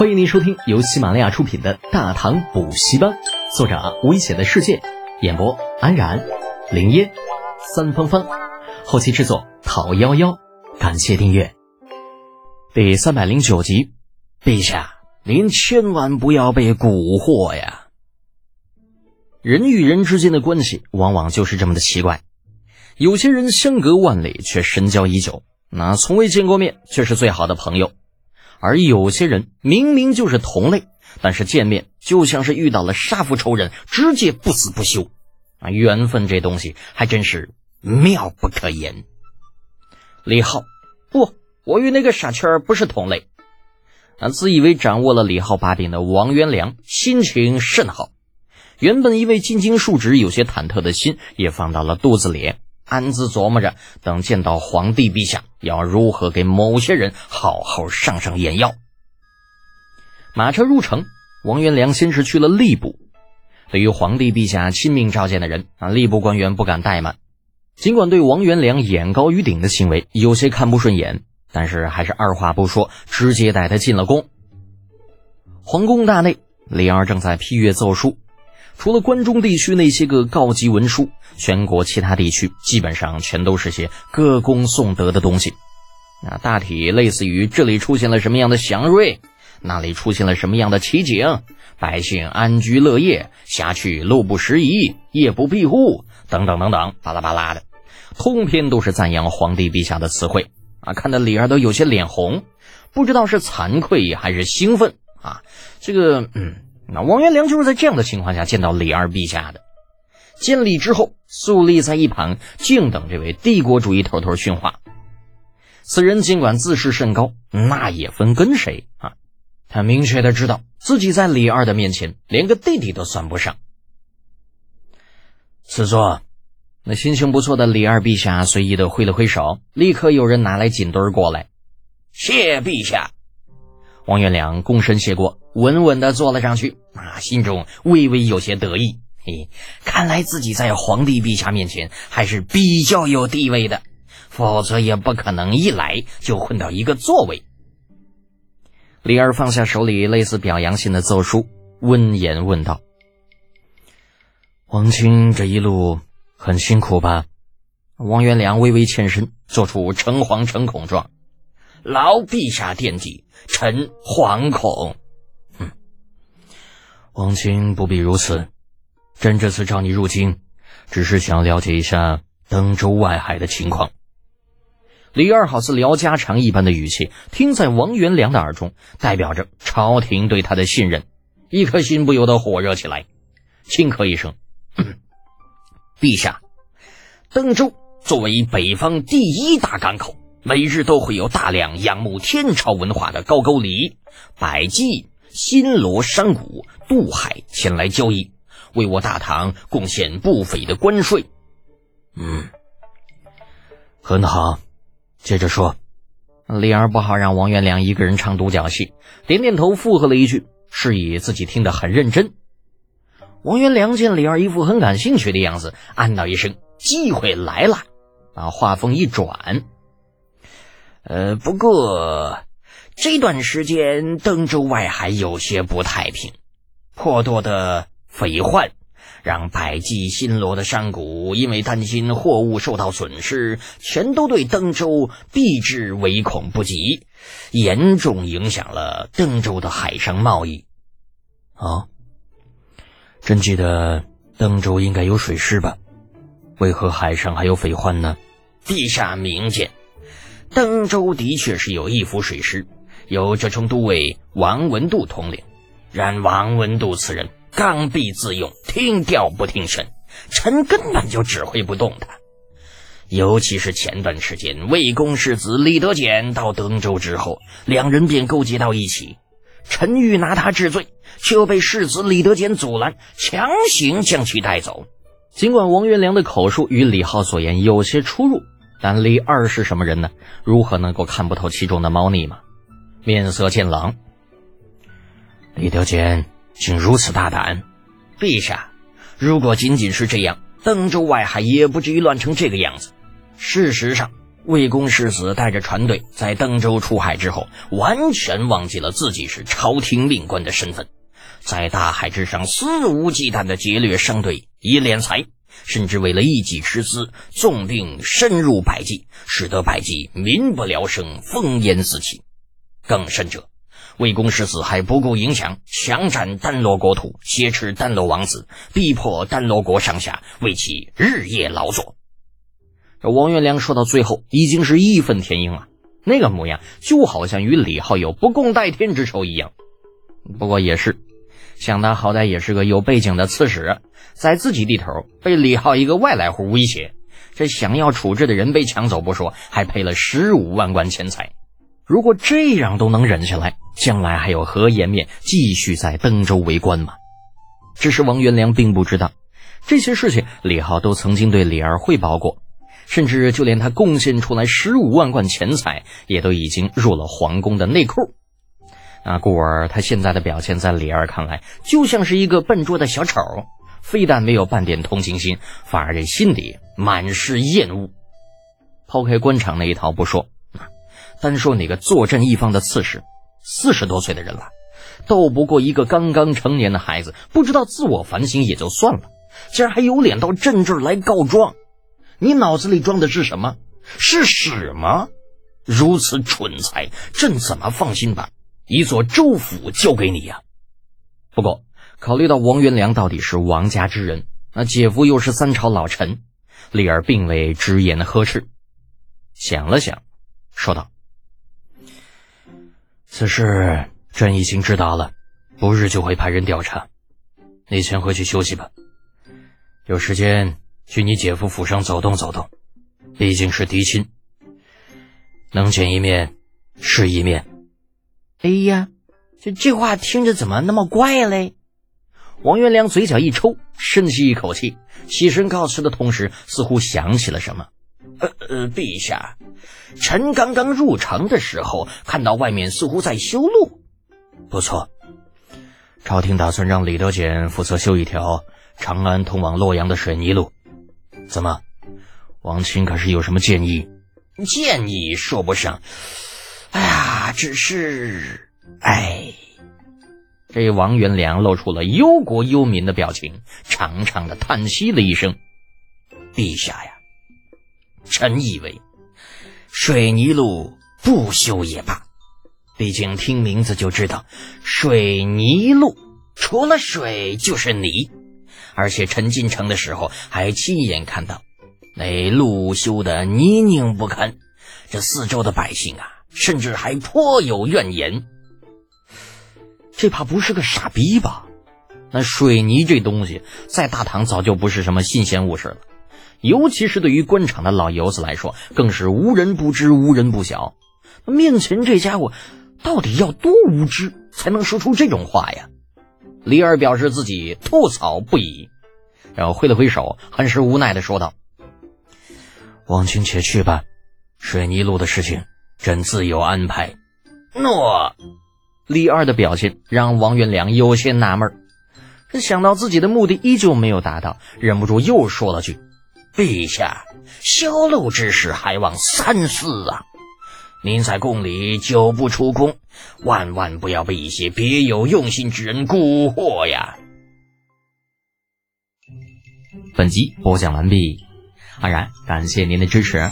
欢迎您收听由喜马拉雅出品的《大唐补习班》，作者危险的世界，演播安然、林烟、三芳芳，后期制作讨幺幺，感谢订阅。第三百零九集，陛下，您千万不要被蛊惑呀！人与人之间的关系往往就是这么的奇怪，有些人相隔万里却深交已久，那从未见过面却是最好的朋友。而有些人明明就是同类，但是见面就像是遇到了杀父仇人，直接不死不休。啊，缘分这东西还真是妙不可言。李浩，不，我与那个傻圈不是同类。啊，自以为掌握了李浩把柄的王元良心情甚好，原本因为进京述职有些忐忑的心也放到了肚子里。暗自琢磨着，等见到皇帝陛下，要如何给某些人好好上上眼药。马车入城，王元良先是去了吏部。对于皇帝陛下亲命召见的人啊，吏部官员不敢怠慢。尽管对王元良眼高于顶的行为有些看不顺眼，但是还是二话不说，直接带他进了宫。皇宫大内，李二正在批阅奏书。除了关中地区那些个告急文书，全国其他地区基本上全都是些歌功颂德的东西。那大体类似于这里出现了什么样的祥瑞，那里出现了什么样的奇景，百姓安居乐业，辖区路不拾遗，夜不闭户，等等等等，巴拉巴拉的，通篇都是赞扬皇帝陛下的词汇啊！看得李儿都有些脸红，不知道是惭愧还是兴奋啊！这个，嗯。那王元良就是在这样的情况下见到李二陛下的。见礼之后，肃立在一旁，静等这位帝国主义头头训话。此人尽管自视甚高，那也分跟谁啊？他明确的知道自己在李二的面前连个弟弟都算不上。此座，那心情不错的李二陛下随意的挥了挥手，立刻有人拿来锦墩过来。谢陛下。王元良躬身谢过，稳稳的坐了上去，啊，心中微微有些得意。嘿，看来自己在皇帝陛下面前还是比较有地位的，否则也不可能一来就混到一个座位。李二放下手里类似表扬信的奏书，温言问道：“王卿这一路很辛苦吧？”王元良微微欠身，做出诚惶诚恐状。劳陛下惦记，臣惶恐。哼，王卿不必如此。朕这次召你入京，只是想了解一下登州外海的情况。李二好似聊家常一般的语气，听在王元良的耳中，代表着朝廷对他的信任，一颗心不由得火热起来，轻咳一声：“ 陛下，登州作为北方第一大港口。”每日都会有大量仰慕天朝文化的高句丽、百济、新罗山谷渡海前来交易，为我大唐贡献不菲的关税。嗯，很好，接着说。李儿不好让王元良一个人唱独角戏，点点头附和了一句，示意自己听得很认真。王元良见李二一副很感兴趣的样子，暗道一声：“机会来了！”把话锋一转。呃，不过这段时间登州外海有些不太平，颇多的匪患，让百济新罗的商贾因为担心货物受到损失，全都对登州避之唯恐不及，严重影响了登州的海上贸易。啊，朕记得登州应该有水师吧？为何海上还有匪患呢？陛下明鉴。登州的确是有一府水师，由浙冲都尉王文度统领。然王文度此人刚愎自用，听调不听神，臣根本就指挥不动他。尤其是前段时间，魏公世子李德俭到登州之后，两人便勾结到一起。臣欲拿他治罪，却被世子李德俭阻拦，强行将其带走。尽管王元良的口述与李浩所言有些出入。但李二是什么人呢？如何能够看不透其中的猫腻吗？面色渐冷。李德坚竟如此大胆，陛下，如果仅仅是这样，登州外海也不至于乱成这个样子。事实上，魏公世子带着船队在登州出海之后，完全忘记了自己是朝廷命官的身份，在大海之上肆无忌惮的劫掠商队以敛财，甚至为了一己之私，纵兵深入百济，使得百济民不聊生，烽烟四起。更甚者，魏公世子还不顾影响，强占丹罗国土，挟持丹罗王子，逼迫丹罗国上下为其日夜劳作。这王元良说到最后，已经是义愤填膺了，那个模样就好像与李浩有不共戴天之仇一样。不过也是，想他好歹也是个有背景的刺史，在自己地头被李浩一个外来户威胁，这想要处置的人被抢走不说，还赔了十五万贯钱财。如果这样都能忍下来，将来还有何颜面继续在登州为官吗？只是王元良并不知道，这些事情李浩都曾经对李儿汇报过。甚至就连他贡献出来十五万贯钱财，也都已经入了皇宫的内库。啊，故而他现在的表现，在李二看来，就像是一个笨拙的小丑，非但没有半点同情心，反而这心里满是厌恶。抛开官场那一套不说，单说那个坐镇一方的刺史，四十多岁的人了，斗不过一个刚刚成年的孩子，不知道自我反省也就算了，竟然还有脸到朕这儿来告状。你脑子里装的是什么？是屎吗？如此蠢材，朕怎么放心吧一座州府交给你呀？不过，考虑到王元良到底是王家之人，那姐夫又是三朝老臣，丽儿并未直言的呵斥，想了想，说道：“此事朕已经知道了，不日就会派人调查。你先回去休息吧，有时间。”去你姐夫府上走动走动，毕竟是嫡亲，能见一面是一面。哎呀，这这话听着怎么那么怪嘞？王元良嘴角一抽，深吸一口气，起身告辞的同时，似乎想起了什么。呃呃，陛下，臣刚刚入城的时候，看到外面似乎在修路。不错，朝廷打算让李德俭负责修一条长安通往洛阳的水泥路。怎么，王亲可是有什么建议？建议说不上，哎呀，只是，哎，这王元良露出了忧国忧民的表情，长长的叹息了一声。陛下呀，臣以为水泥路不修也罢，毕竟听名字就知道，水泥路除了水就是泥。而且陈进城的时候还亲眼看到，那路修的泥泞不堪，这四周的百姓啊，甚至还颇有怨言。这怕不是个傻逼吧？那水泥这东西在大唐早就不是什么新鲜物事了，尤其是对于官场的老油子来说，更是无人不知、无人不晓。面前这家伙到底要多无知，才能说出这种话呀？李二表示自己吐槽不已，然后挥了挥手，很是无奈的说道：“王清且去吧，水泥路的事情，朕自有安排。”诺。李二的表现让王元良有些纳闷，这想到自己的目的依旧没有达到，忍不住又说了句：“陛下，修路之事还望三思啊。”您在宫里久不出宫，万万不要被一些别有用心之人蛊惑呀！本集播讲完毕，安然感谢您的支持。